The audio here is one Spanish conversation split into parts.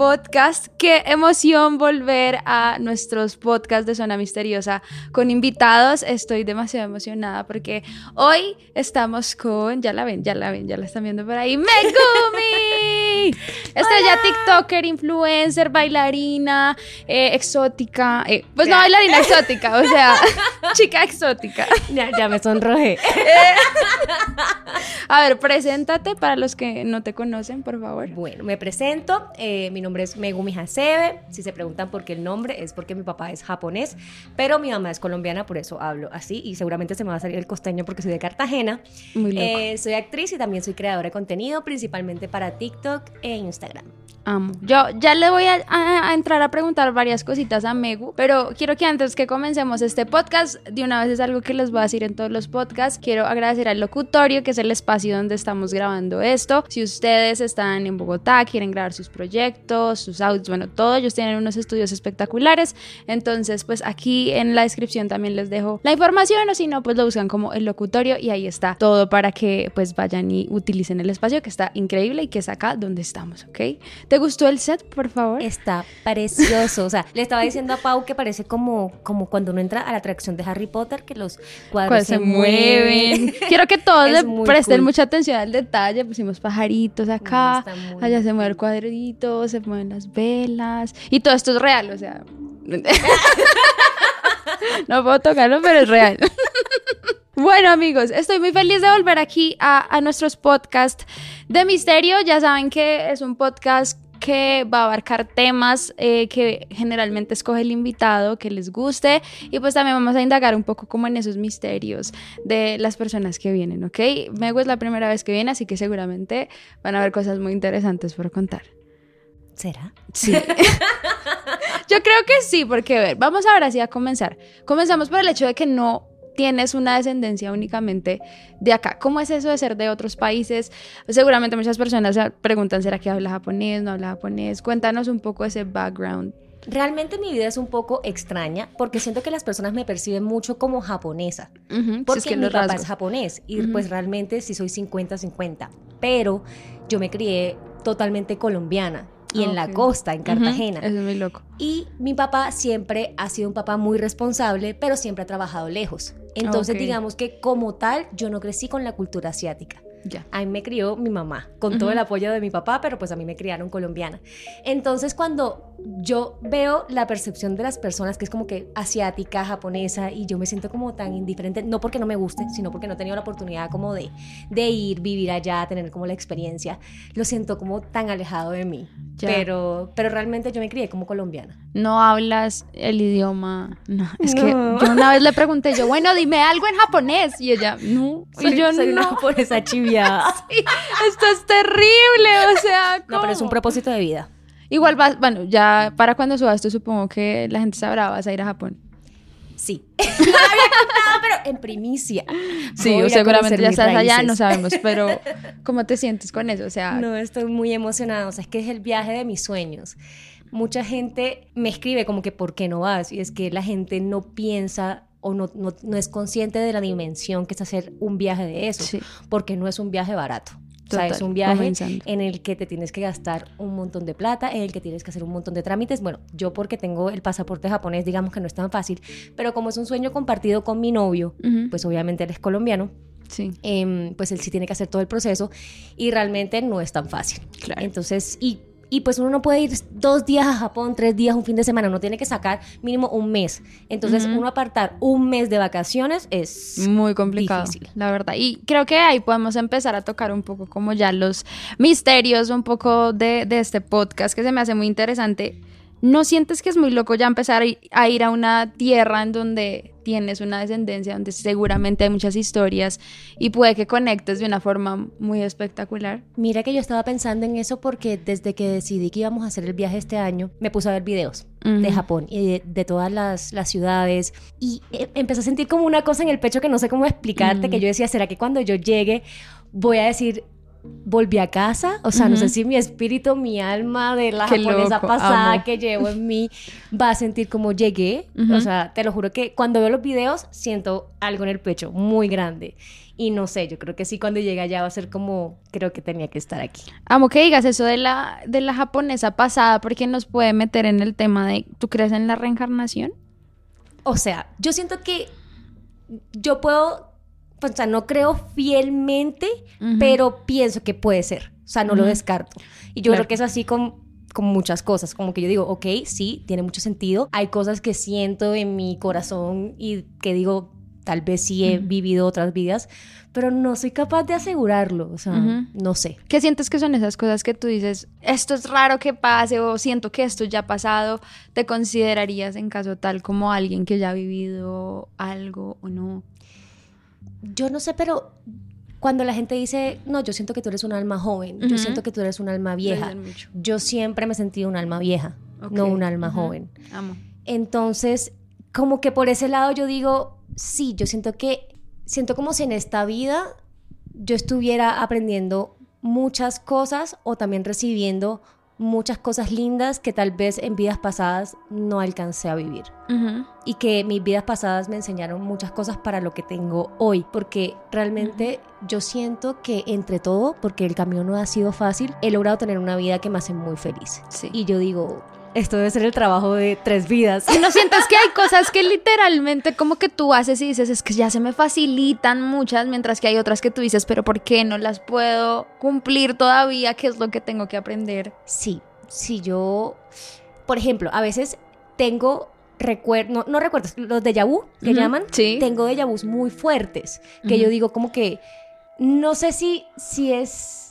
podcast. Qué emoción volver a nuestros podcasts de Zona Misteriosa con invitados. Estoy demasiado emocionada porque hoy estamos con, ya la ven, ya la ven, ya la están viendo por ahí, Megumi. Estrella TikToker, influencer, bailarina, eh, exótica. eh, pues no bailarina exótica, o sea, chica exótica. Ya, ya me sonrojé. A ver, preséntate para los que no te conocen, por favor. Bueno, me presento. eh, mi nombre es Megumi Hasebe. Si se preguntan por qué el nombre, es porque mi papá es japonés, pero mi mamá es colombiana, por eso hablo así. Y seguramente se me va a salir el costeño porque soy de Cartagena. Muy loco. Eh, soy actriz y también soy creadora de contenido, principalmente para TikTok e Instagram. Amo. Yo ya le voy a, a- a entrar a preguntar varias cositas a Megu, pero quiero que antes que comencemos este podcast, de una vez es algo que les voy a decir en todos los podcasts, quiero agradecer al locutorio, que es el espacio donde estamos grabando esto. Si ustedes están en Bogotá, quieren grabar sus proyectos, sus audios, bueno, todo, ellos tienen unos estudios espectaculares. Entonces, pues aquí en la descripción también les dejo la información, o si no, pues lo buscan como el locutorio y ahí está todo para que pues vayan y utilicen el espacio que está increíble y que es acá donde estamos, ¿ok? ¿Te gustó el set, por favor? Está precioso. O sea, le estaba diciendo a Pau que parece como, como cuando uno entra a la atracción de Harry Potter, que los cuadros se, se mueven. Quiero que todos le presten cool. mucha atención al detalle. Pusimos pajaritos acá, allá se mueve el cuadrito, se mueven las velas. Y todo esto es real, o sea. no puedo tocarlo, pero es real. Bueno amigos, estoy muy feliz de volver aquí a, a nuestros podcasts de misterio. Ya saben que es un podcast que va a abarcar temas eh, que generalmente escoge el invitado, que les guste. Y pues también vamos a indagar un poco como en esos misterios de las personas que vienen, ¿ok? Mego es la primera vez que viene, así que seguramente van a haber cosas muy interesantes por contar. ¿Será? Sí. Yo creo que sí, porque a ver, vamos ahora sí a comenzar. Comenzamos por el hecho de que no tienes una descendencia únicamente de acá. ¿Cómo es eso de ser de otros países? Seguramente muchas personas se preguntan, ¿será que habla japonés? ¿No habla japonés? Cuéntanos un poco ese background. Realmente mi vida es un poco extraña porque siento que las personas me perciben mucho como japonesa. Ujú, si Porque es que mi papá rasgos. es japonés y Ujú. pues realmente sí soy 50-50. Pero yo me crié totalmente colombiana y en la costa, en Cartagena. Eso es muy loco. Y mi papá siempre ha sido un papá muy responsable, pero siempre ha trabajado lejos. Entonces, digamos que como tal, yo no crecí con la cultura asiática. Ya. A mí me crió mi mamá, con todo Ujú. el apoyo de mi papá, pero pues a mí me criaron colombiana. Entonces, cuando yo veo la percepción de las personas que es como que asiática, japonesa, y yo me siento como tan indiferente, no porque no me guste, sino porque no he tenido la oportunidad como de, de ir, vivir allá, tener como la experiencia, lo siento como tan alejado de mí. Ya. Pero, pero realmente yo me crié como colombiana. No hablas el idioma. No, es que No. yo una vez le pregunté yo, bueno, dime algo en japonés. Y ella, no. Y Soy, yo, soy no. una japonesa Esto es terrible, o sea, No, pero es un propósito de vida. Igual vas, bueno, ya para cuando subas esto supongo que la gente sabrá, vas a ir a Japón. Sí. No había contado, pero en primicia. Sí, o seguramente ya estás allá, no sabemos, pero ¿cómo te sientes con eso? O sea, No, estoy muy emocionada. O sea, es que es el viaje de mis sueños. Mucha gente me escribe como que ¿por qué no vas? Y es que la gente no piensa o no, no, no es consciente de la dimensión que es hacer un viaje de eso. Sí. Porque no es un viaje barato. O sea, Total, es un viaje comenzando. en el que te tienes que gastar un montón de plata, en el que tienes que hacer un montón de trámites. Bueno, yo porque tengo el pasaporte japonés, digamos que no es tan fácil, pero como es un sueño compartido con mi novio, pues obviamente él es colombiano, sí, em, pues él sí tiene que hacer todo el proceso y realmente no es tan fácil. claro. Entonces, y, y pues uno no puede ir dos días a Japón, tres días, un fin de semana, uno tiene que sacar mínimo un mes. Entonces, uno apartar un mes de vacaciones es... Muy complicado, difícil. la verdad. Y creo que ahí podemos empezar a tocar un poco como ya los misterios, un poco de, de este podcast que se me hace muy interesante. ¿No sientes que es muy loco ya empezar a ir- a una tierra en donde tienes una descendencia, donde seguramente hay muchas historias y puede que conectes de una forma muy espectacular? Mira que yo estaba pensando en eso porque desde que decidí que íbamos a hacer el viaje este año, me puse a ver videos de. Japón y de, de todas las, las ciudades y eh, empecé a sentir como una cosa en el pecho que no sé cómo explicarte, Mm. que yo decía, ¿será que cuando yo llegue voy a decir, volví a casa, o sea, no sé si mi espíritu, mi alma de la Qué japonesa loco, pasada amo. que llevo en mí va a sentir como llegué, o sea, te lo juro que cuando veo los videos siento algo en el pecho muy grande y no sé, yo creo que sí cuando llegue allá va a ser como creo que tenía que estar aquí. Amo que digas eso de la, de la japonesa pasada porque nos puede meter en el tema de, ¿tú crees en la reencarnación? O sea, yo siento que yo puedo, pues, o sea, no creo fielmente, Ujú. pero pienso que puede ser. O sea, no lo Ujú. descarto. Y yo Claro. creo que es así con, con muchas cosas. Como que yo digo, ok, sí, tiene mucho sentido. Hay cosas que siento en mi corazón y que digo, tal vez sí he Ujú. vivido otras vidas, pero no soy capaz de asegurarlo. O sea, Ujú. no sé. ¿Qué sientes que son esas cosas que tú dices, esto es raro que pase o siento que esto ya ha pasado? ¿Te considerarías en caso tal como alguien que ya ha vivido algo o no? Yo no sé, pero cuando la gente dice, no, yo siento que tú eres un alma joven, yo siento que tú eres un alma vieja. Yo siempre me he sentido un alma vieja, no un alma joven. Amo. Entonces, como que por ese lado yo digo, sí, yo siento que, siento como si en esta vida yo estuviera aprendiendo muchas cosas o también recibiendo muchas cosas lindas que tal vez en vidas pasadas no alcancé a vivir. Y que mis vidas pasadas me enseñaron muchas cosas para lo que tengo hoy. Porque realmente yo siento que entre todo, porque el camino no ha sido fácil, he logrado tener una vida que me hace muy feliz. Sí. Y yo digo, esto debe ser el trabajo de tres vidas. Y no sientes que hay cosas que literalmente como que tú haces y dices, es que ya se me facilitan muchas, mientras que hay otras que tú dices, pero ¿por qué no las puedo cumplir todavía? ¿Qué es lo que tengo que aprender? Sí, sí, yo, por ejemplo, a veces tengo recuerdos, no, no recuerdos, los de vu que llaman, sí. tengo de vus muy fuertes, que yo digo como que, no sé si, si es,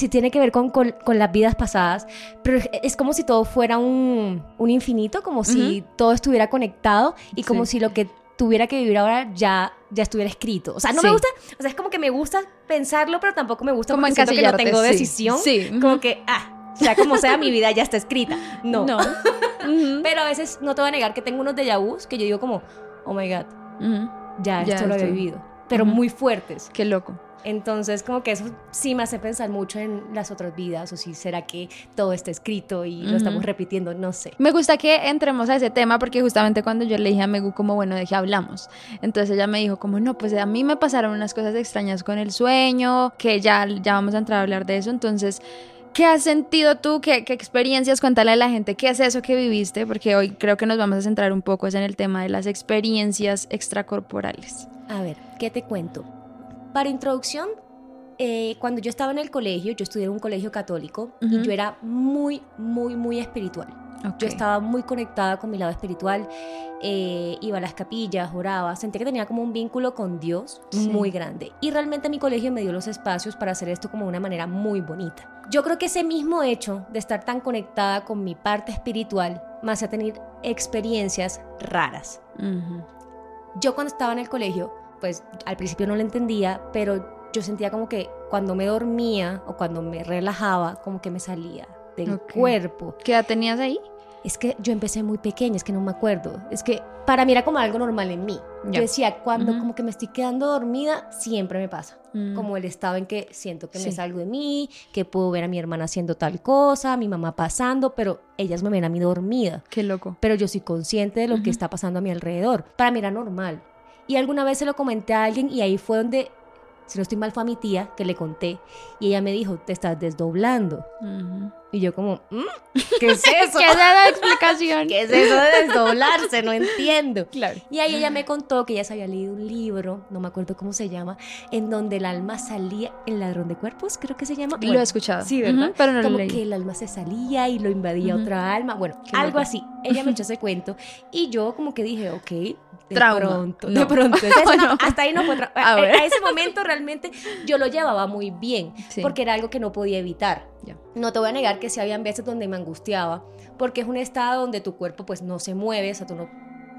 si tiene que ver con, con, con las vidas pasadas, pero es, como si todo fuera un, un infinito, como si todo estuviera conectado y como Sí. si lo que tuviera que vivir ahora ya, ya estuviera escrito. O sea, no Sí. me gusta, o sea, es como que me gusta pensarlo, pero tampoco me gusta Como porque siento que no tengo sí. decisión. Sí. Como que, ah, sea como sea, mi vida ya está escrita. No. No. Pero a veces no te voy a negar que tengo unos déjà vus que yo digo como, oh my god, ya, Ya esto lo estoy- vivido. Pero muy fuertes. Qué loco. Entonces, como que eso sí me hace pensar mucho en las otras vidas, o si será que todo está escrito y Ujú. lo estamos repitiendo, no sé. Me gusta que entremos a ese tema porque justamente cuando yo le dije a Megu como, bueno, de qué hablamos. Entonces ella me dijo como, no, pues a mí me pasaron unas cosas extrañas con el sueño, que ya, ya vamos a entrar a hablar de eso. Entonces, ¿qué has sentido tú? ¿Qué, qué experiencias? Cuéntale a la gente qué es eso que viviste, porque hoy creo que nos vamos a centrar un poco es en el tema de las experiencias extracorporales. A ver, ¿qué te cuento? Para introducción, eh, cuando yo estaba en el colegio, yo estudié en un colegio católico Ujú. y yo era muy, muy, muy espiritual. Yo estaba muy conectada con mi lado espiritual, eh, iba a las capillas, oraba, sentía que tenía como un vínculo con Dios Sí. muy grande. Y realmente mi colegio me dio los espacios para hacer esto como de una manera muy bonita. Yo creo que ese mismo hecho de estar tan conectada con mi parte espiritual me hacía tener experiencias raras. Ujú. Yo cuando estaba en el colegio, pues al principio no lo entendía, pero yo sentía como que cuando me dormía o cuando me relajaba, como que me salía del Ok. cuerpo. ¿Qué edad tenías ahí? Es que yo empecé muy pequeña, es que no me acuerdo. Es que para mí era como algo normal en mí. Yo decía, cuando como que me estoy quedando dormida, siempre me pasa. Mm. Como el estado en que siento que me Sí. salgo de mí, que puedo ver a mi hermana haciendo tal cosa, a mi mamá pasando, pero ellas me ven a mí dormida. Qué loco. Pero yo soy consciente de lo que está pasando a mi alrededor. Para mí era normal. Y alguna vez se lo comenté a alguien y ahí fue donde, si no estoy mal, fue a mi tía que le conté. Y ella me dijo, te estás desdoblando. Y yo como, "¿Mm? ¿qué es eso? ¿Qué es la explicación? ¿Qué es eso de desdoblarse? No entiendo. Claro. Y ahí ella me contó que ella se había leído un libro, no me acuerdo cómo se llama, en donde el alma salía, el ladrón de cuerpos, creo que se llama. Lo Bueno, he escuchado. Sí, ¿verdad? Pero no lo Como leí. que el alma se salía y lo invadía otra alma. Bueno, Qué algo loco. así. Ella me echó ese cuento y yo como que dije, ok, de Trauma. pronto, No. de pronto. Entonces, no, hasta ahí no fue tra- A a, ese momento realmente yo lo llevaba muy bien Sí. porque era algo que no podía evitar. No te voy a negar que sí habían veces donde me angustiaba, porque es un estado donde tu cuerpo pues no se mueve, o sea, tú no,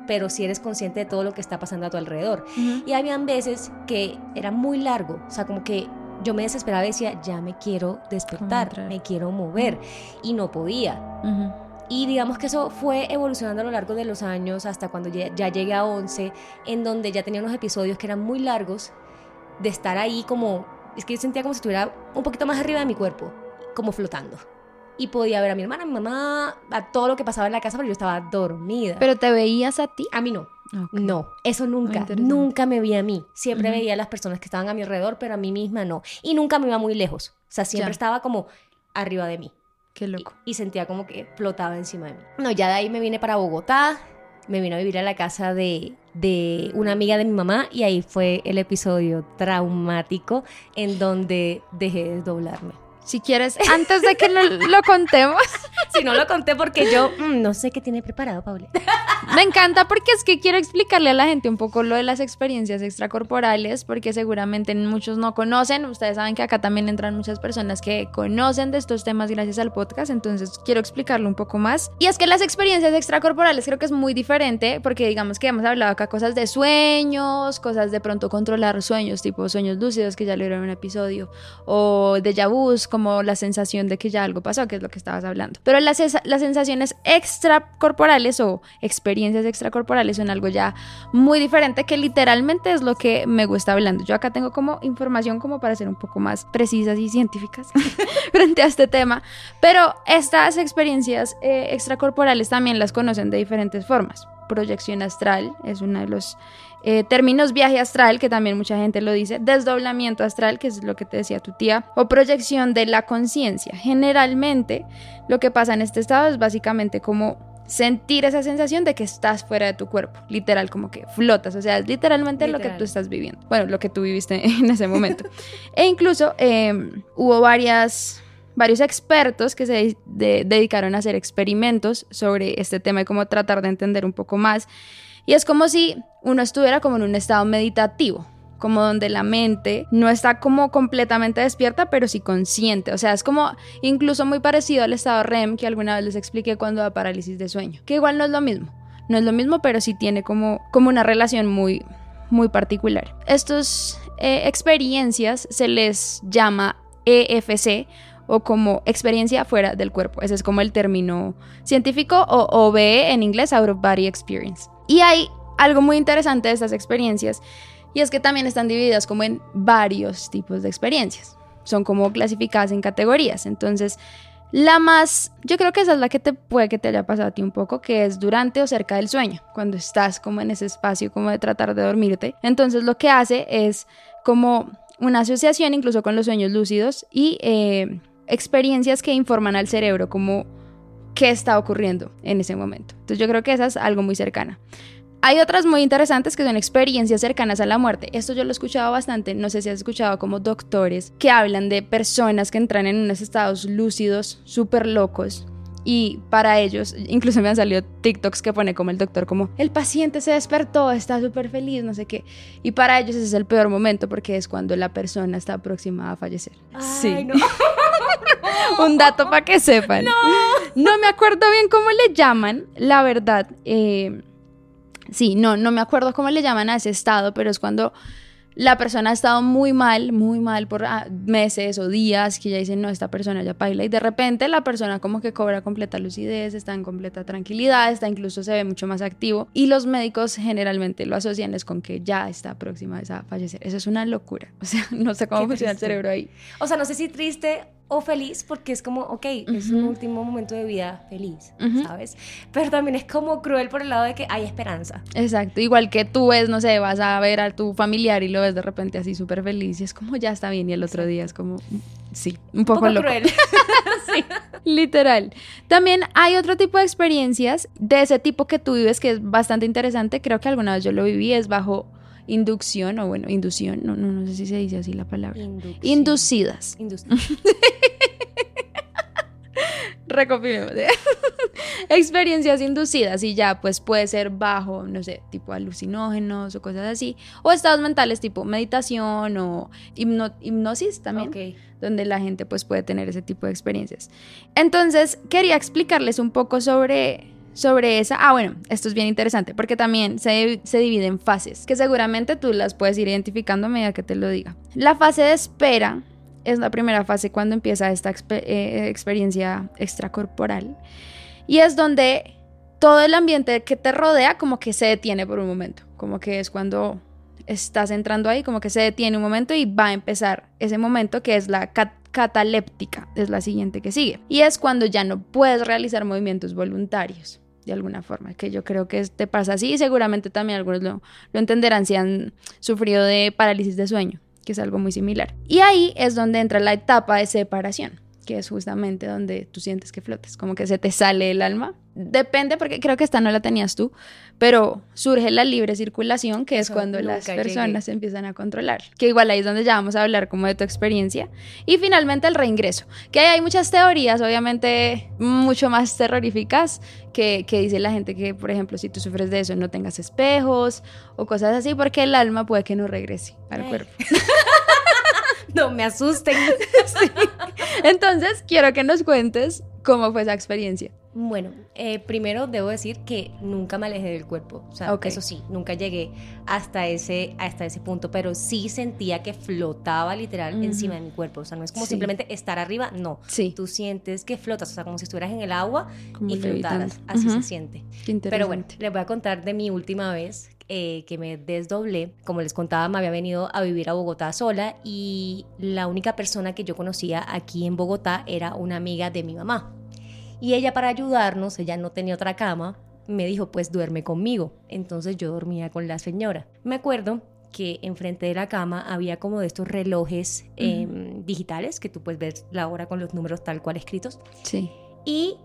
pero sí eres consciente de todo lo que está pasando a tu alrededor. Y habían veces que era muy largo, o sea, como que yo me desesperaba y decía, ya me quiero despertar, me quiero mover, y no podía. Ujú. Y digamos que eso fue evolucionando a lo largo de los años hasta cuando ya, ya llegué a 11, en donde ya tenía unos episodios que eran muy largos, de estar ahí como es que yo sentía como si estuviera un poquito más arriba de mi cuerpo, como flotando. Y podía ver a mi hermana, a mi mamá, a todo lo que pasaba en la casa, pero yo estaba dormida. ¿Pero te veías a ti? a mí no. No, eso nunca, interesante. nunca me vi a mí. Siempre veía a las personas que estaban a mi alrededor, pero a mí misma no. Y nunca me iba muy lejos. O sea, siempre Ya. estaba como arriba de mí. Qué Y, loco. y sentía como que flotaba encima de mí. No, ya de ahí me vine para Bogotá. Me vine a vivir a la casa de, de una amiga de mi mamá y ahí fue el episodio traumático en donde dejé de doblarme. Si quieres, antes de que lo, lo contemos, Si no lo conté porque yo mm, no sé qué tiene preparado, Paula. me encanta porque es que quiero explicarle a la gente un poco lo de las experiencias extracorporales, porque seguramente muchos no conocen. Ustedes saben que acá también entran muchas personas que conocen de estos temas gracias al podcast, entonces quiero explicarlo un poco más. Y es que las experiencias extracorporales creo que es muy diferente, porque digamos que hemos hablado acá cosas de sueños, cosas de pronto controlar sueños, tipo sueños lúcidos, que ya lo era en un episodio, o déjà vus, como la sensación de que ya algo pasó, que es lo que estabas hablando. Pero las, las sensaciones extracorporales o experiencias extracorporales son algo ya muy diferente que literalmente es lo que me gusta hablando. Yo acá tengo como información como para ser un poco más precisas y científicas frente a este tema, pero estas experiencias eh, extracorporales también las conocen de diferentes formas. Proyección astral es uno de los eh, términos viaje astral, que también mucha gente lo dice, desdoblamiento astral, que es lo que te decía tu tía, o proyección de la conciencia. Generalmente lo que pasa en este estado es básicamente como sentir esa sensación de que estás fuera de tu cuerpo, literal, como que flotas, o sea, es literalmente lo que tú estás viviendo, bueno, lo que tú viviste en ese momento. e incluso eh, hubo varias varios expertos que se de- dedicaron a hacer experimentos sobre este tema y cómo tratar de entender un poco más. Y es como si uno estuviera como en un estado meditativo, como donde la mente no está como completamente despierta, pero sí consciente. O sea, es como incluso muy parecido al estado REM que alguna vez les expliqué cuando da parálisis de sueño, que igual no es lo mismo. No es lo mismo, pero sí tiene como, como una relación muy, muy particular. Estas eh, experiencias se les llama EFC o como experiencia fuera del cuerpo. Ese es como el término científico o OBE en inglés, Out of Body Experience. Y hay algo muy interesante de estas experiencias y es que también están divididas como en varios tipos de experiencias. Son como clasificadas en categorías. Entonces, la más, yo creo que esa es la que te puede que te haya pasado a ti un poco, que es durante o cerca del sueño, cuando estás como en ese espacio como de tratar de dormirte. Entonces lo que hace es como una asociación incluso con los sueños lúcidos y eh, experiencias que informan al cerebro como qué está ocurriendo en ese momento. Entonces yo creo que esa es algo muy cercana. Hay otras muy interesantes que son experiencias cercanas a la muerte. Esto yo lo he escuchado bastante, no sé si has escuchado como doctores que hablan de personas que entran en unos estados lúcidos súper locos y para ellos, incluso me han salido TikToks que pone como el doctor como el paciente se despertó, está súper feliz, no sé qué. Y para ellos ese es el peor momento porque es cuando la persona está próxima a fallecer. Ay, no. Un dato para que sepan. No. Me acuerdo bien cómo le llaman, la verdad. eh, sí, no, no me acuerdo cómo le llaman a ese estado, pero es cuando la persona ha estado muy mal, muy mal por ah, meses o días, que ya dicen, no, esta persona ya baila, y de repente la persona como que cobra completa lucidez, está en completa tranquilidad, está incluso se ve mucho más activo, y los médicos generalmente lo asocian es con que ya está próxima a fallecer. Eso es una locura, o sea, no sé cómo Qué funciona el cerebro ahí. O sea, no sé si triste o feliz, porque es como, ok, es un último momento de vida feliz. ¿sabes? Pero también es como cruel por el lado de que hay esperanza. Exacto, igual que tú ves, no sé, vas a ver a tu familiar y lo ves de repente así súper feliz y es como ya está bien y el otro día es como, sí, un poco, poco loco. cruel. Sí, literal. También hay otro tipo de experiencias de ese tipo que tú vives que es bastante interesante, creo que alguna vez yo lo viví, es bajo inducción o bueno, inducción, no, no, no sé si se dice así la palabra. Inducción. Inducidas. Inducción. Recopilemos. ¿eh? Experiencias inducidas y ya pues puede ser bajo, no sé, tipo alucinógenos o cosas así. O estados mentales tipo meditación o hipno- hipnosis también, donde la gente pues puede tener ese tipo de experiencias. Entonces quería explicarles un poco sobre... Sobre esa, ah bueno, esto es bien interesante porque también se, se divide en fases, que seguramente tú las puedes ir identificando a medida que te lo diga. La fase de espera es la primera fase cuando empieza esta expe- eh, experiencia extracorporal. Y es donde todo el ambiente que te rodea como que se detiene por un momento. Como que es cuando estás entrando ahí, como que se detiene un momento y va a empezar ese momento que es la cataléptica, es la siguiente que sigue. Y es cuando ya no puedes realizar movimientos voluntarios de alguna forma, que yo creo que te pasa así y seguramente también algunos lo, lo entenderán si han sufrido de parálisis de sueño, que es algo muy similar. Y ahí es donde entra la etapa de separación que es justamente donde tú sientes que flotas, como que se te sale el alma. Depende, porque creo que esta no la tenías tú, pero surge la libre circulación, que es cuando las personas se empiezan a controlar. Que igual ahí es donde ya vamos a hablar como de tu experiencia. Y finalmente el reingreso, que hay muchas teorías, obviamente mucho más terroríficas, que, que dice la gente que, por ejemplo, si tú sufres de eso, no tengas espejos o cosas así, porque el alma puede que no regrese al cuerpo. no me asusten. Entonces, quiero que nos cuentes cómo fue esa experiencia. Bueno, eh, primero debo decir que nunca me alejé del cuerpo. O sea, eso sí, nunca llegué hasta ese, hasta ese punto, pero sí sentía que flotaba literal encima de mi cuerpo. O sea, no es como simplemente estar arriba, no. Sí. Tú sientes que flotas, o sea, como si estuvieras en el agua y flotaras. Así se siente. Pero bueno, les voy a contar de mi última vez eh, que me desdoblé. Como les contaba, me había venido a vivir a Bogotá sola y la única persona que yo conocía aquí en Bogotá era una amiga de mi mamá. Y ella para ayudarnos, ella no tenía otra cama, me dijo, pues duerme conmigo. Entonces yo dormía con la señora. Me acuerdo que enfrente de la cama había como de estos relojes em, digitales que tú puedes ver la hora con los números tal cual escritos. Sí. Y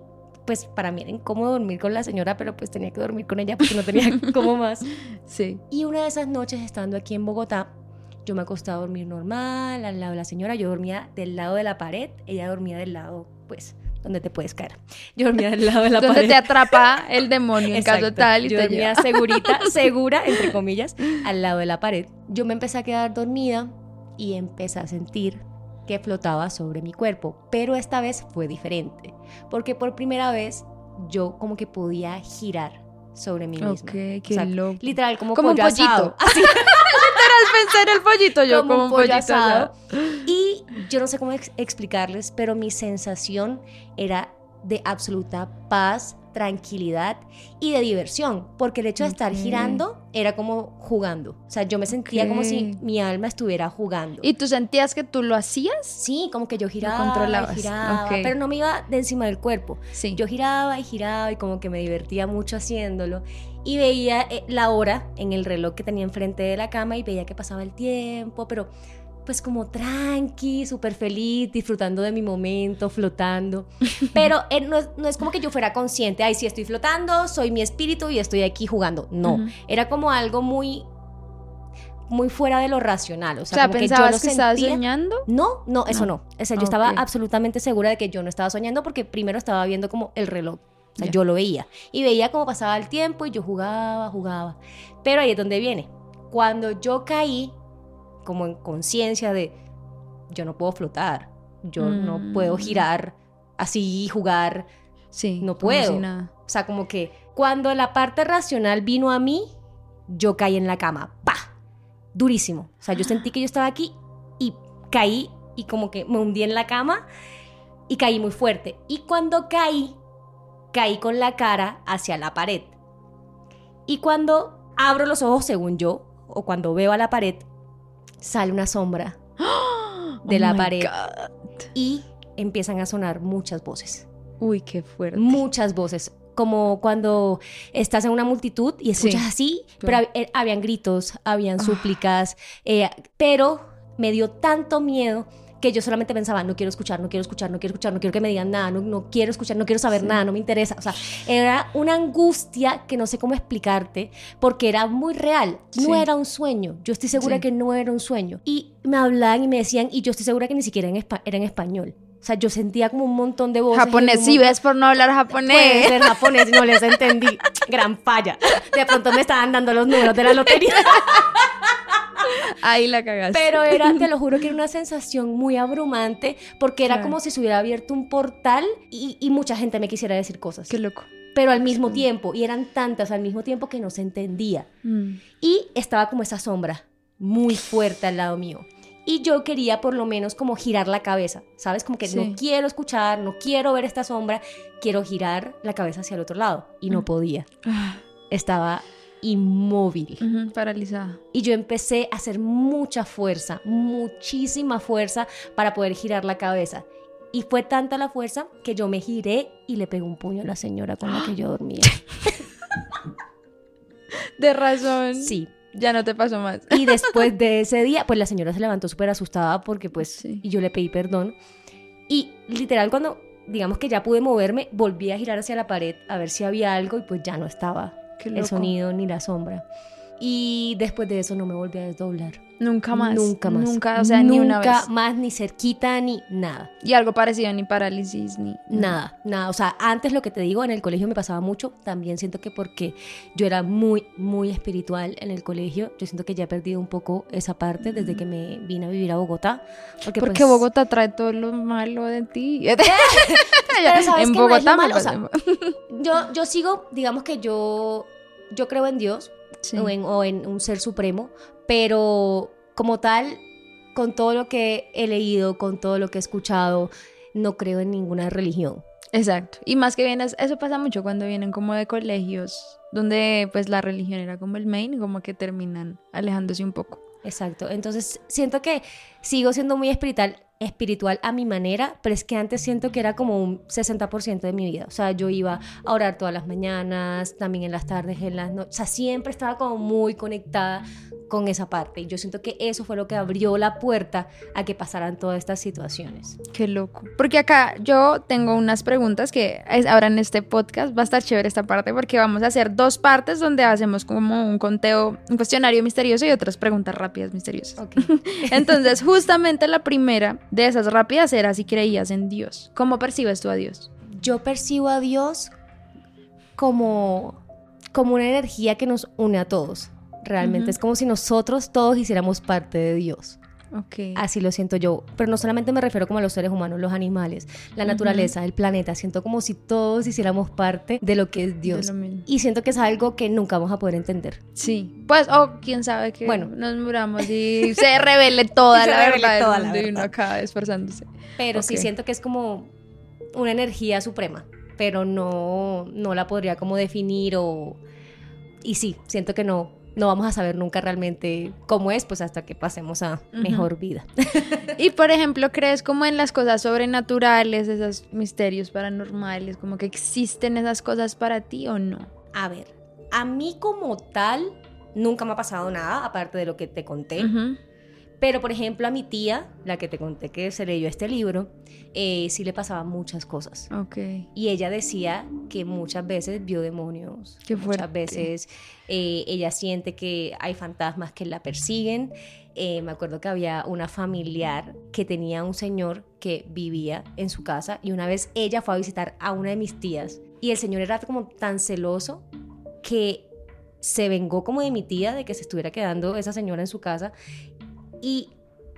pues para mí era incómodo dormir con la señora, pero pues tenía que dormir con ella porque no tenía cómo más. Sí. Y una de esas noches, estando aquí en Bogotá, yo me acostaba a dormir normal, al lado de la señora, yo dormía del lado de la pared, ella dormía del lado, pues, donde te puedes caer. Yo dormía del lado de la pared. Donde te atrapa el demonio en caso tal. Y yo dormía segurita, segura, entre comillas, al lado de la pared. Yo me empecé a quedar dormida y empecé a sentir que flotaba sobre mi cuerpo, pero esta vez fue diferente, porque por primera vez yo como que podía girar sobre mí misma. Ok, qué loco. Literal, como, como un pollito. Así. Pensé en el pollito yo, como, un pollito asado. Y yo no sé cómo explicarles, pero mi sensación era de absoluta paz, tranquilidad y de diversión, porque el hecho de estar girando era como jugando. O sea, yo me sentía como si mi alma estuviera jugando. ¿Y tú sentías que tú lo hacías? Sí, como que yo giraba, giraba, pero no me iba de encima del cuerpo. Sí. Yo giraba y giraba y como que me divertía mucho haciéndolo y veía eh, la hora en el reloj que tenía enfrente de la cama y veía que pasaba el tiempo, pero pues como tranqui, súper feliz, disfrutando de mi momento, flotando. Pero eh, no, es, como que yo fuera consciente, ay, sí estoy flotando, soy mi espíritu y estoy aquí jugando. No, era como algo muy muy fuera de lo racional, o sea, como que yo que estabas soñando? No, no, eso no. O sea, yo estaba absolutamente segura de que yo no estaba soñando porque primero estaba viendo como el reloj. O sea, yo lo veía. Y veía cómo pasaba el tiempo y yo jugaba, jugaba. Pero ahí es donde viene. Cuando yo caí, como en conciencia de yo no puedo flotar, yo no puedo mm. girar así y jugar, sí, no puedo. O sea, como que cuando la parte racional vino a mí, yo caí en la cama, pa, durísimo. O sea, yo sentí que yo estaba aquí y caí y como que me hundí en la cama y caí muy fuerte. Y cuando caí, caí con la cara hacia la pared. Y cuando abro los ojos, según yo, o cuando veo a la pared, sale una sombra de la oh pared y empiezan a sonar muchas voces. Uy, qué fuerte. Muchas voces. Como cuando estás en una multitud y escuchas así, pero eh, habían gritos, habían ah. súplicas, eh, pero me dio tanto miedo que yo solamente pensaba, no quiero escuchar, no quiero escuchar, no quiero escuchar, no quiero que me digan nada, no, no quiero escuchar, no quiero saber nada, no me interesa. O sea, era una angustia que no sé cómo explicarte porque era muy real. No era un sueño. Yo estoy segura que no era un sueño. Y me hablaban y me decían, y yo estoy segura que ni siquiera era en español. O sea, yo sentía como un montón de voces. Japonés, si ves por no hablar japonés. Ser japonés, no les entendí. Gran falla. De pronto me estaban dando los números de la lotería. Ahí la cagaste. Pero era, te lo juro que era una sensación muy abrumante porque era como si se hubiera abierto un portal y, mucha gente me quisiera decir cosas. Qué loco. Pero al mismo tiempo, y eran tantas al mismo tiempo que no se entendía. Mm. Y estaba como esa sombra muy fuerte al lado mío. Y yo quería por lo menos como girar la cabeza, ¿sabes? Como que no quiero escuchar, no quiero ver esta sombra, quiero girar la cabeza hacia el otro lado. Y no mm. podía. Ah. Estaba inmóvil. Ujú, paralizada. Y yo empecé a hacer mucha fuerza, muchísima fuerza para poder girar la cabeza. Y fue tanta la fuerza que yo me giré y le pegué un puño a la señora con la que yo dormía. De razón. Sí. Ya no te pasó más. Y después de ese día, pues la señora se levantó súper asustada porque pues Sí. y yo le pedí perdón. Y literal cuando digamos que ya pude moverme, volví a girar hacia la pared a ver si había algo y pues ya no estaba el sonido ni la sombra. Y después de eso no me volví a desdoblar. Nunca más. Nunca más. Nunca, o sea, ni una Nunca vez. más, ni cerquita, ni nada. Y algo parecido, ni parálisis, ni. Nada, nada. O sea, antes lo que te digo, en el colegio me pasaba mucho. También siento que porque yo era muy, muy espiritual en el colegio, yo siento que ya he perdido un poco esa parte desde que me vine a vivir a Bogotá. Porque, Porque pues, Bogotá trae todo lo malo de ti. Pero ¿sabes en qué? No es lo Bogotá me malo, o sea, pasó. Yo, yo sigo, digamos que yo, yo creo en Dios Sí. o, en, o en un ser supremo, pero como tal, con todo lo que he leído, con todo lo que he escuchado, no creo en ninguna religión. Exacto. Y más que bien, es- eso pasa mucho cuando vienen como de colegios donde pues la religión era como el main, como que terminan alejándose un poco. Exacto. Entonces siento que sigo siendo muy espiritual, espiritual a mi manera, pero es que antes siento que era como un 60% de mi vida. O sea, yo iba a orar todas las mañanas, también en las tardes, en las noches. O sea, siempre estaba como muy conectada con esa parte. Y yo siento que eso fue lo que abrió la puerta a que pasaran todas estas situaciones. Qué loco. Porque acá yo tengo unas preguntas que es- ahora en este podcast va a estar chévere esta parte porque vamos a hacer dos partes donde hacemos como un conteo, un cuestionario misterioso y otras preguntas rápidas misteriosas. Ok. Entonces, justamente la primera de esas rápidas era si creías en Dios. ¿Cómo percibes tú a Dios? yo percibo a Dios como, como una energía que nos une a todos. Realmente es como si nosotros todos hiciéramos parte de Dios. Ok. Así lo siento yo. Pero no solamente me refiero como a los seres humanos, los animales, la naturaleza, el planeta. Siento como si todos hiciéramos parte de lo que es Dios. Y siento que es algo que nunca vamos a poder entender. Sí. Pues, o quién sabe que Bueno. nos muramos y se revele toda se la revele verdad toda la y uno acá esforzándose. Pero sí siento que es como una energía suprema. Pero no, no la podría como definir o... Y sí, siento que no, no vamos a saber nunca realmente cómo es, pues hasta que pasemos a mejor vida. Y por ejemplo, ¿crees como en las cosas sobrenaturales, esos misterios paranormales, como que existen esas cosas para ti o no? A ver, a mí como tal nunca me ha pasado nada, aparte de lo que te conté. Pero, por ejemplo, a mi tía, la que te conté que se leyó este libro, eh, sí le pasaban muchas cosas. Ok. Y ella decía que muchas veces vio demonios. Qué. Muchas veces eh, ella siente que hay fantasmas que la persiguen. Eh, me acuerdo que había una familiar que tenía un señor que vivía en su casa y una vez ella fue a visitar a una de mis tías y el señor era como tan celoso que se vengó como de mi tía de que se estuviera quedando esa señora en su casa y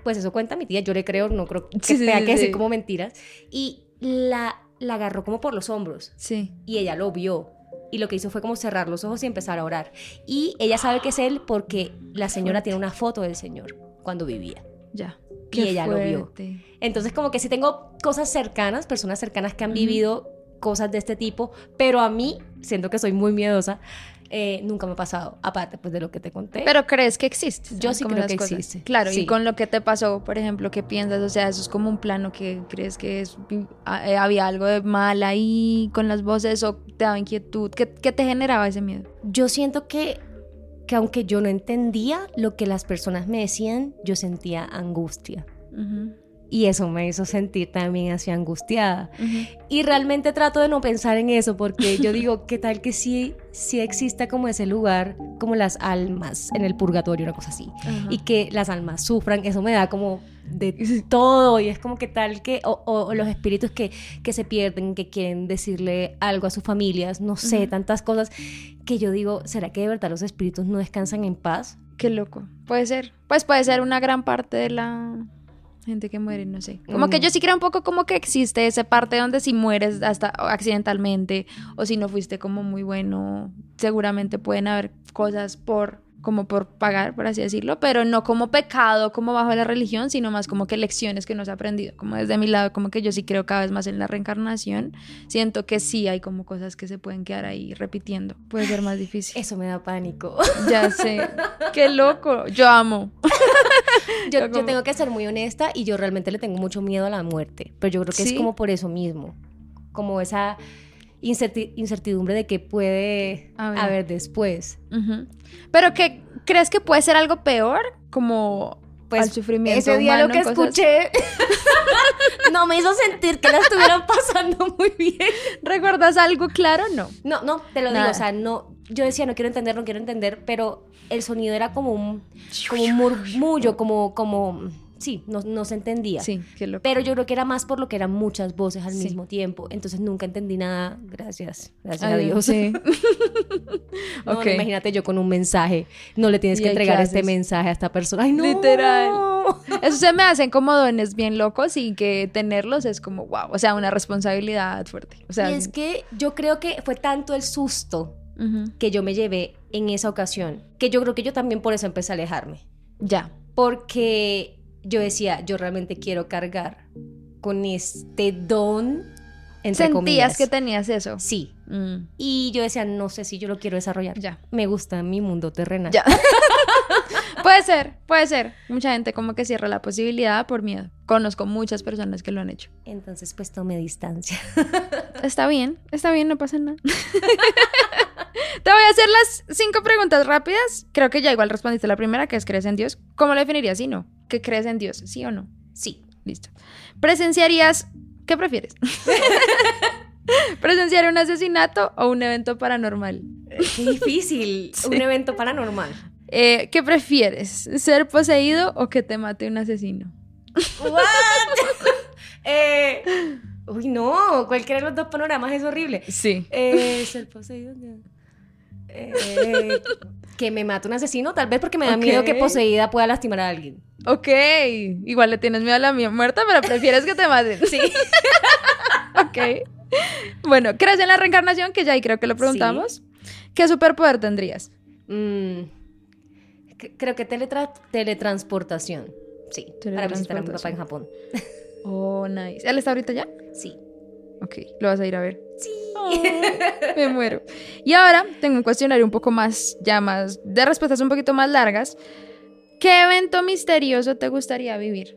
pues eso cuenta mi tía, yo le creo, no creo que Sí, tenga sí, que decir sí. como mentiras y la, la agarró como por los hombros Sí. y ella lo vio. Y lo que hizo fue como cerrar los ojos y empezar a orar. Y ella sabe que es él porque la señora fuerte. tiene una foto del señor cuando vivía. Ya. Y ella lo vio. fuerte. Entonces como que sí tengo cosas cercanas, personas cercanas que han Ujú. vivido cosas de este tipo, pero a mí, siento que soy muy miedosa, eh, nunca me ha pasado, aparte pues de lo que te conté. Pero crees que existe. Yo sí creo que cosas. existe. Claro, Sí. y con lo que te pasó, por ejemplo, ¿qué piensas? O sea, eso es como un plano que crees que es, eh, había algo de mal ahí con las voces o te daba inquietud. ¿Qué, qué te generaba ese miedo? yo siento que, que aunque yo no entendía lo que las personas me decían, yo sentía angustia. Ujú, Y eso me hizo sentir también así angustiada. Y realmente trato de no pensar en eso porque yo digo, ¿qué tal que sí, sí exista como ese lugar, como las almas en el purgatorio, una cosa así? Y que las almas sufran, eso me da como de todo y es como que tal que, o, los espíritus que, que se pierden, que quieren decirle algo a sus familias, no sé, tantas cosas que yo digo, ¿será que de verdad los espíritus no descansan en paz? Qué loco. Puede ser. Pues puede ser una gran parte de la gente que muere, no sé. Como que Mm. yo sí creo un poco como que existe esa parte donde si mueres hasta accidentalmente o si no fuiste como muy bueno, seguramente pueden haber cosas por como por pagar, por así decirlo, pero no como pecado, como bajo la religión, sino más como que lecciones que nos ha aprendido. Como desde mi lado, como que yo sí creo cada vez más en la reencarnación, siento que sí hay como cosas que se pueden quedar ahí repitiendo. Puede ser más difícil. Eso me da pánico. Ya sé. Qué loco. Yo amo. yo, yo, tengo que ser muy honesta y yo realmente le tengo mucho miedo a la muerte, pero yo creo que es como por eso mismo, como esa incertidumbre de qué puede haber después. Pero que crees que puede ser algo peor, como pues, al sufrimiento ese día lo que escuché no me hizo sentir que la estuvieran pasando muy bien. ¿Recuerdas algo claro? No. No, no, te lo digo, o sea, no, yo decía no quiero entender, no quiero entender, pero el sonido era como un, como un murmullo, como, como sí, no, se entendía. Sí, qué loco. Pero yo creo que era más por lo que eran muchas voces al mismo tiempo. Entonces nunca entendí nada. Gracias. Gracias a Dios. Sí. imagínate yo con un mensaje. No le tienes que entregar este mensaje a esta persona. Ay, no. Literal. Eso se me hacen como dones bien locos y que tenerlos es como, wow. O sea, una responsabilidad fuerte. O sea, y es que yo creo que fue tanto el susto que yo me llevé en esa ocasión que yo creo que yo también por eso empecé a alejarme. Ya. Porque yo decía, yo realmente quiero cargar con este don. Entre ¿Sentías que tenías eso? Sí. Mm. Y yo decía, no sé si yo lo quiero desarrollar. Ya. Me gusta mi mundo terrenal. Ya. puede ser, puede ser. Mucha gente como que cierra la posibilidad por miedo. Conozco muchas personas que lo han hecho. Entonces, pues tome distancia. está bien, está bien, no pasa nada. Te voy a hacer las cinco preguntas rápidas. Creo que ya igual respondiste la primera, que es ¿crees en Dios? ¿Cómo lo definirías? Sí, no que crees en Dios, ¿sí o no? Sí. Listo. ¿Presenciarías, qué prefieres? ¿Presenciar un asesinato o un evento paranormal? Qué difícil, un evento paranormal. Eh, ¿Qué prefieres? ¿Ser poseído o que te mate un asesino? ¿What? eh, uy, no, cualquiera de los dos panoramas es horrible. Sí. Eh, ser poseído. Eh, que me mate un asesino, tal vez porque me da miedo que poseída pueda lastimar a alguien. Ok, igual le tienes miedo a la muerta, pero prefieres que te maten. Sí. ok. Bueno, ¿crees en la reencarnación? Que ya ahí creo que lo preguntamos. ¿Qué superpoder tendrías? Mm, creo que teletransportación. Sí, para visitar a mi papá en Japón. Oh, nice. ¿Él está ahorita ya? Sí. Ok, ¿lo vas a ir a ver? Sí. me muero. Y ahora tengo un cuestionario un poco más, ya más, de respuestas un poquito más largas. ¿Qué evento misterioso te gustaría vivir?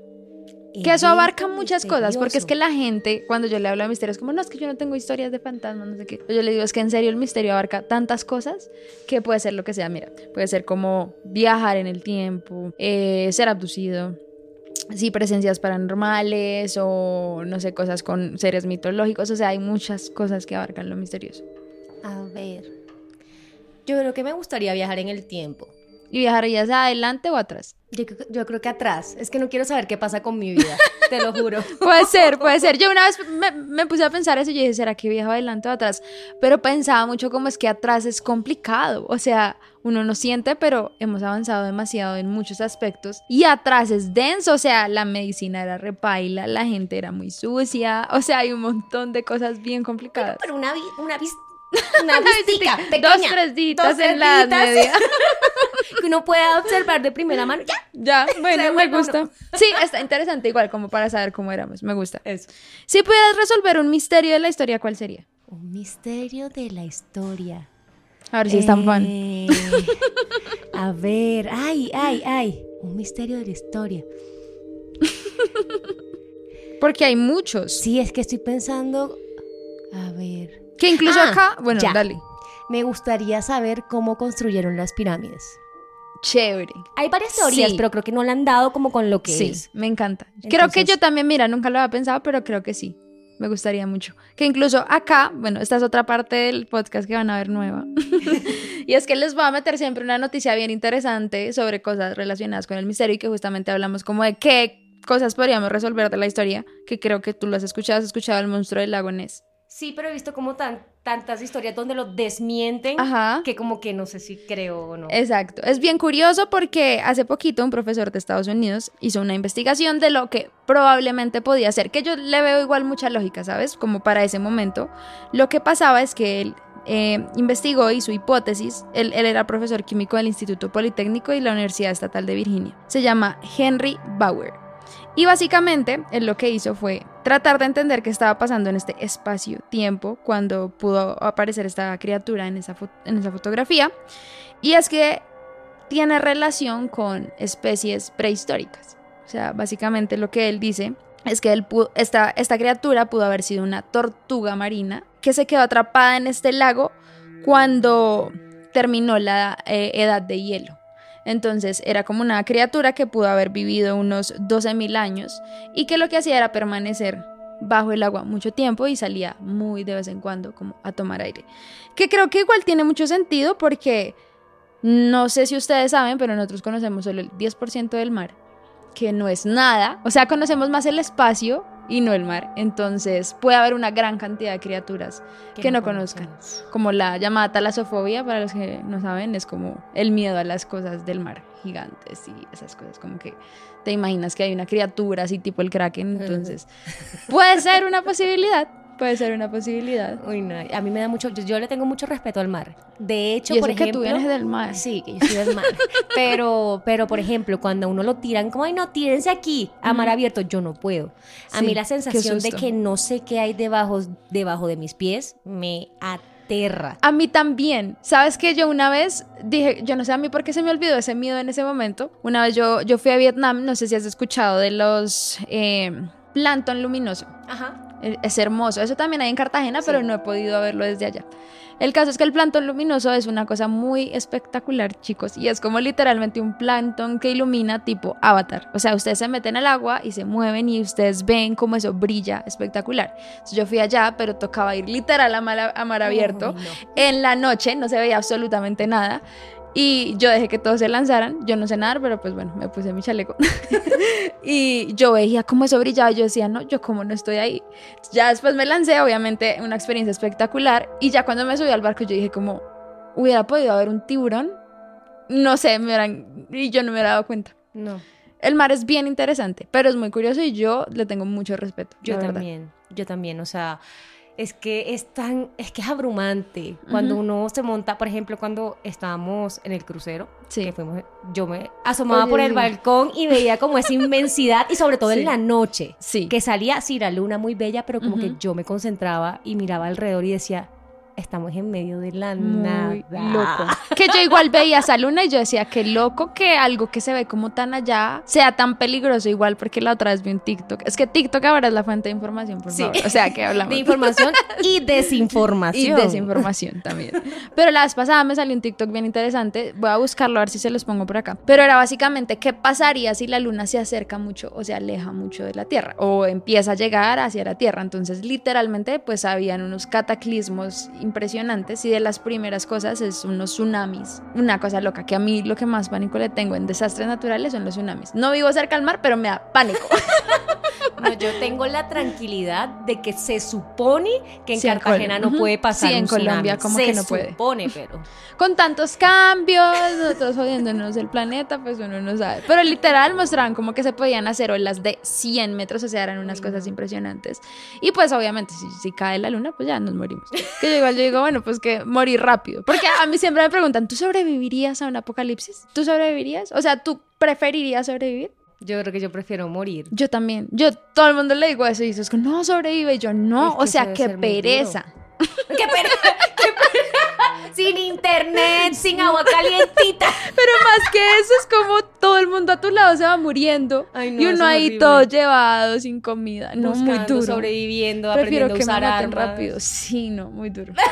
Que eso abarca muchas cosas, porque es que la gente, cuando yo le hablo de misterios, como, no, es que yo no tengo historias de fantasmas, no sé qué. Yo le digo, es que en serio el misterio abarca tantas cosas que puede ser lo que sea. Mira, puede ser como viajar en el tiempo, eh, ser abducido, sí, presencias paranormales o no sé, cosas con seres mitológicos. O sea, hay muchas cosas que abarcan lo misterioso. A ver. Yo creo que me gustaría viajar en el tiempo. ¿Y viajarías adelante o atrás? Yo, creo que atrás. Es que no quiero saber qué pasa con mi vida. te lo juro. puede ser, puede ser. Yo una vez me, puse a pensar eso y dije, ¿será que viajo adelante o atrás? Pero pensaba mucho como es que atrás es complicado. O sea, uno no siente, pero hemos avanzado demasiado en muchos aspectos. Y atrás es denso. O sea, la medicina era repaila, la gente era muy sucia. O sea, hay un montón de cosas bien complicadas. Pero, una, una, una vistica pequeña. Dos, tres ditas en la media. que uno pueda observar de primera mano. Ya. Ya, bueno, me gusta. Sí, está interesante igual, como para saber cómo éramos. Me gusta. Eso. Si pudieras resolver un misterio de la historia, ¿cuál sería? Un misterio de la historia. A ver si es tan fan. Eh, a ver, ay, ay, ay. Un misterio de la historia. Porque hay muchos. Sí, es que estoy pensando. A ver. Que incluso ah, acá, bueno, dale. Me gustaría saber cómo construyeron las pirámides. Chévere. Hay varias teorías, pero creo que no la han dado como con lo que sí, es. me encanta. Creo que yo también, mira, nunca lo había pensado, pero creo que sí. Me gustaría mucho. Que incluso acá, bueno, esta es otra parte del podcast que van a ver nueva. y es que les voy a meter siempre una noticia bien interesante sobre cosas relacionadas con el misterio y que justamente hablamos como de qué cosas podríamos resolver de la historia, que creo que tú lo has escuchado, has escuchado el monstruo del lago Ness. Sí, pero he visto como tan, tantas historias donde lo desmienten que como que no sé si creo o no. Exacto. Es bien curioso porque hace poquito un profesor de Estados Unidos hizo una investigación de lo que probablemente podía ser, que yo le veo igual mucha lógica, ¿sabes? Como para ese momento. Lo que pasaba es que él eh, investigó y su hipótesis, él, él era profesor químico del Instituto Politécnico y la Universidad Estatal de Virginia. Se llama Henry Bauer. Y básicamente, él lo que hizo fue tratar de entender qué estaba pasando en este espacio-tiempo cuando pudo aparecer esta criatura en esa, fotografía. Y es que tiene relación con especies prehistóricas. O sea, básicamente lo que él dice es que esta criatura pudo haber sido una tortuga marina que se quedó atrapada en este lago cuando terminó la eh, edad de hielo. Entonces era como una criatura que pudo haber vivido unos 12.000 años y que lo que hacía era permanecer bajo el agua mucho tiempo y salía muy de vez en cuando como a tomar aire. Que creo que igual tiene mucho sentido porque no sé si ustedes saben, pero nosotros conocemos solo el 10% del mar, que no es nada. O sea, conocemos más el espacio y no el mar. Entonces puede haber una gran cantidad de criaturas que, no conozcan. Como la llamada talasofobia, para los que no saben, es como el miedo a las cosas del mar, gigantes y esas cosas, como que te imaginas que hay una criatura así tipo el kraken, entonces puede ser una posibilidad, puede ser una posibilidad. Uy, no, a mí me da mucho, yo, yo le tengo mucho respeto al mar. De hecho, Y eso por que ejemplo, tú vienes del mar. Sí, que yo soy del mar. pero, pero, por ejemplo, cuando a uno lo tiran, como, ay, no, tírense aquí, a mar abierto, yo no puedo. A Sí, mí la sensación de que no sé qué hay debajo, debajo de mis pies me aterra. A mí también. Sabes que yo una vez dije, yo no sé a mí por qué se me olvidó ese miedo en ese momento. Una vez yo, yo fui a Vietnam, no sé si has escuchado de los eh, plancton luminoso. Ajá. Eh, Es hermoso. Eso también hay en Cartagena, Sí. pero no he podido verlo desde allá. El caso es que el plancton luminoso es una cosa muy espectacular, chicos, y es como literalmente un plancton que ilumina tipo avatar. O sea, ustedes se meten al agua y se mueven y ustedes ven cómo eso brilla espectacular. Entonces, yo fui allá, pero tocaba ir literal a mar, a mar abierto. No. En la noche no se veía absolutamente nada. Y yo dejé que todos se lanzaran. Yo no sé nadar, pero pues bueno, me puse mi chaleco. y yo veía cómo eso brillaba. y Yo decía, no, yo como no estoy ahí. Ya después me lancé, obviamente, una experiencia espectacular. Y ya cuando me subí al barco, yo dije, como, hubiera podido haber un tiburón. No sé, me hubieran- y yo no me hubiera dado cuenta. No, El mar es bien interesante, pero es muy curioso y yo le tengo mucho respeto. yo también, yo también, o sea, es que es tan, es que es abrumante cuando uno se monta, por ejemplo, cuando estábamos en el crucero, Sí. que fuimos, yo me asomaba Oye, por el balcón y veía como esa inmensidad y sobre todo Sí. en la noche, Sí. que salía, sí, la luna muy bella, pero como que yo me concentraba y miraba alrededor y decía, estamos en medio de la muy nada. loco. Que yo igual veía esa luna y yo decía, qué loco que algo que se ve como tan allá sea tan peligroso igual porque la otra vez vi un TikTok. Es que TikTok ahora es la fuente de información, por Sí. favor. O sea, que hablamos. De información y y desinformación. desinformación también. Pero la vez pasada me salió un TikTok bien interesante. Voy a buscarlo a ver si se los pongo por acá. Pero era básicamente qué pasaría si la luna se acerca mucho o se aleja mucho de la Tierra o empieza a llegar hacia la Tierra. Entonces, literalmente, pues habían unos cataclismos impresionantes y de las primeras cosas es unos tsunamis. Una cosa loca que a mí lo que más pánico le tengo en desastres naturales son los tsunamis. No vivo cerca al mar, pero me da pánico. No, yo tengo la tranquilidad de que se supone que en Sí, en Cartagena Col- no puede pasar Sí, en un tsunami. Colombia como se que no puede. supone, pero... con tantos cambios, nosotros jodiéndonos el planeta, pues uno no sabe. Pero literal mostraban como que se podían hacer olas de 100 metros, o sea, eran unas cosas impresionantes. Y pues obviamente, si, si cae la luna, pues ya nos morimos. Que yo igual yo digo, bueno, pues que morir rápido. Porque a mí siempre me preguntan, ¿tú sobrevivirías a un apocalipsis? ¿Tú sobrevivirías? O sea, ¿tú preferirías sobrevivir? Yo creo que yo prefiero morir. Yo también. Yo todo el mundo le digo eso y dices, no sobrevive. Y yo, no, Es que o sea, qué pereza. ¡Qué pena! Sin internet, sin agua calientita. Pero más que eso es como todo el mundo a tu lado se va muriendo Ay, no, y uno ahí horrible. todo llevado sin comida. No, muy Buscando, duro. sobreviviendo, Prefiero aprendiendo que a me usar maten armas. rápido. Sí, no, muy duro.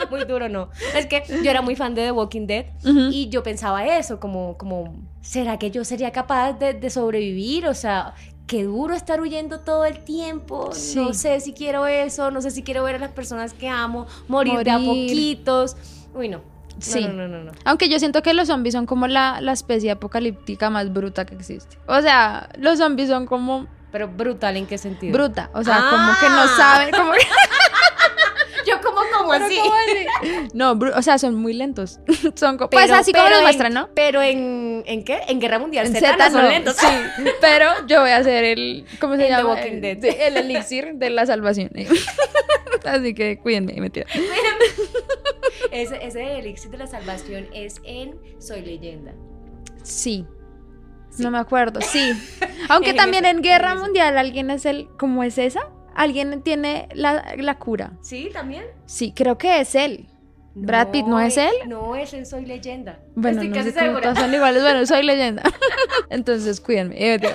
No, muy duro no. Es que yo era muy fan de The Walking Dead y yo pensaba eso, como, como, ¿será que yo sería capaz de, de sobrevivir? O sea, qué duro estar huyendo todo el tiempo. Sí. No sé si quiero eso, no sé si quiero ver a las personas que amo morir, de a poquitos. Uy, no. Sí. No, no, no, no. Aunque yo siento que los zombies son como la, la especie apocalíptica más bruta que existe. O sea, los zombies son como Pero brutal, ¿en qué sentido? bruta. O sea, Ah. como que no saben. Como que- Yo pero. No, o sea, son muy lentos. son co- pues Pero- así como pero en- muestran, ¿no? Pero en, ¿en qué? En Guerra Mundial En Z, no son lentos. Sí, pero yo voy a hacer el. ¿Cómo se El The llama? Walking El- Dead. sí, El elixir de la salvación. Así que cuídenme, mentira. ese, ese elixir de la salvación es en Soy Leyenda. Sí. No me acuerdo, sí. Aunque también en Guerra Mundial alguien es el, ¿cómo es esa? Alguien tiene la, la cura. Sí, también. Sí, creo que es él. Brad Pitt, ¿no es él? No, es en Soy Leyenda. Bueno, no sé cómo todos son iguales. Bueno, soy leyenda. Entonces, cuídenme.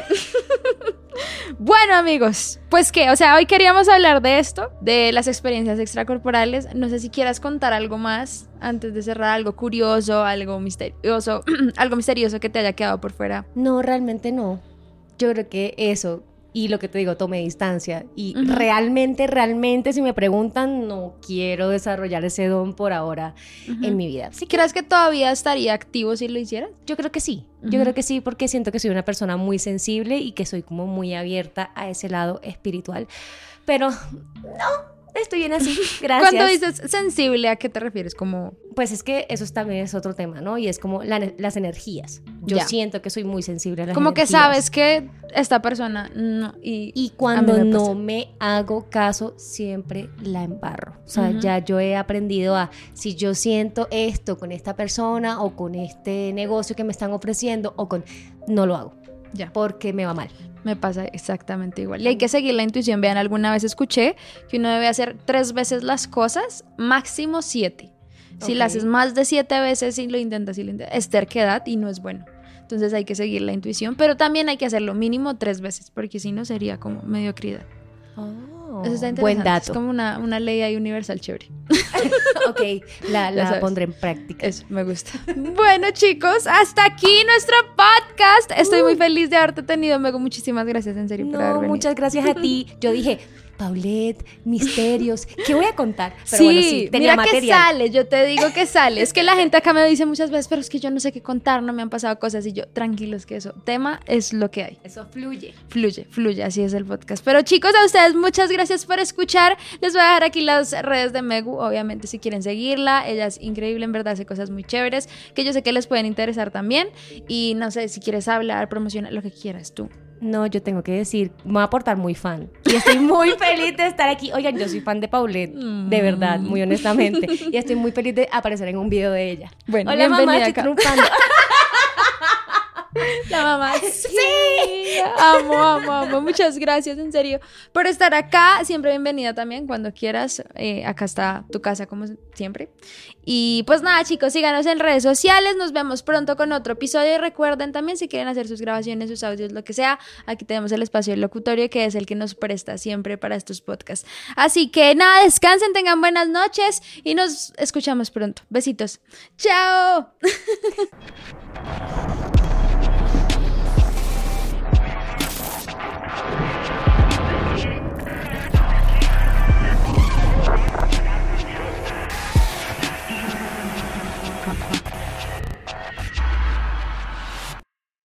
Bueno, amigos, pues qué, o sea, hoy queríamos hablar de esto, de las experiencias extracorporales. No sé si quieras contar algo más antes de cerrar, algo curioso, algo misterioso, algo misterioso que te haya quedado por fuera. No, realmente no. Yo creo que eso, y lo que te digo, tome distancia. Y realmente, realmente, si me preguntan, no quiero desarrollar ese don por ahora en mi vida. ¿Sí ¿Crees que todavía estaría activo si lo hicieras? Yo creo que sí. Yo creo que sí, porque siento que soy una persona muy sensible y que soy como muy abierta a ese lado espiritual. Pero no, estoy bien así, gracias. Cuando dices sensible, ¿a qué te refieres? Como... Pues es que eso también es otro tema, ¿no? Y es como las energías. Yo siento que soy muy sensible a las como energías. Que sabes que esta persona no... Y, cuando no me hago caso, siempre la embarro. O sea, ya yo he aprendido a, si yo siento esto con esta persona o con este negocio que me están ofreciendo o con... No lo hago. Ya. Porque me va mal. Me pasa exactamente igual. Y hay que seguir la intuición. Vean, alguna vez escuché que uno debe hacer tres veces las cosas, máximo siete. Si las haces más de siete veces y lo intentas y lo intentas, es terquedad y no es bueno. Entonces hay que seguir la intuición, pero también hay que hacerlo mínimo tres veces, porque si no sería como mediocridad. Oh, Eso está buen dato. Es como una, una ley ahí universal chévere. ok, la, la pondré en práctica. Eso, me gusta. bueno, chicos, hasta aquí nuestro podcast. Estoy muy feliz de haberte tenido, Mego. Muchísimas gracias, en serio, por haber venido. Muchas gracias a ti. Yo dije, Paulette, misterios, ¿qué voy a contar? Pero sí, bueno, sí tenía mira que sale, yo te digo que sale. Es que la gente acá me dice muchas veces, pero es que yo no sé qué contar, no me han pasado cosas y yo, tranquilos que eso, tema es lo que hay. Eso fluye. Fluye, fluye, así es el podcast. Pero chicos, a ustedes muchas gracias por escuchar. Les voy a dejar aquí las redes de Megu, obviamente si quieren seguirla, ella es increíble, en verdad hace cosas muy chéveres que yo sé que les pueden interesar también y no sé si quieres hablar, promocionar lo que quieras tú. No, yo tengo que decir, me voy a portar muy fan. Y estoy muy feliz de estar aquí. Oigan, yo soy fan de Paulette, de verdad, muy honestamente. Y estoy muy feliz de aparecer en un video de ella. Bueno, Hola mamá, estoy triunfando. La mamá, sí. Amo, amo, amo. Muchas gracias, en serio, por estar acá. Siempre bienvenida también, cuando quieras. Eh, acá está tu casa, como siempre. Y pues nada, chicos, síganos en redes sociales. Nos vemos pronto con otro episodio. Y recuerden también, si quieren hacer sus grabaciones, sus audios, lo que sea, aquí tenemos el espacio del locutorio, que es el que nos presta siempre para estos podcasts. Así que nada, descansen, tengan buenas noches y nos escuchamos pronto. Besitos. ¡Chao!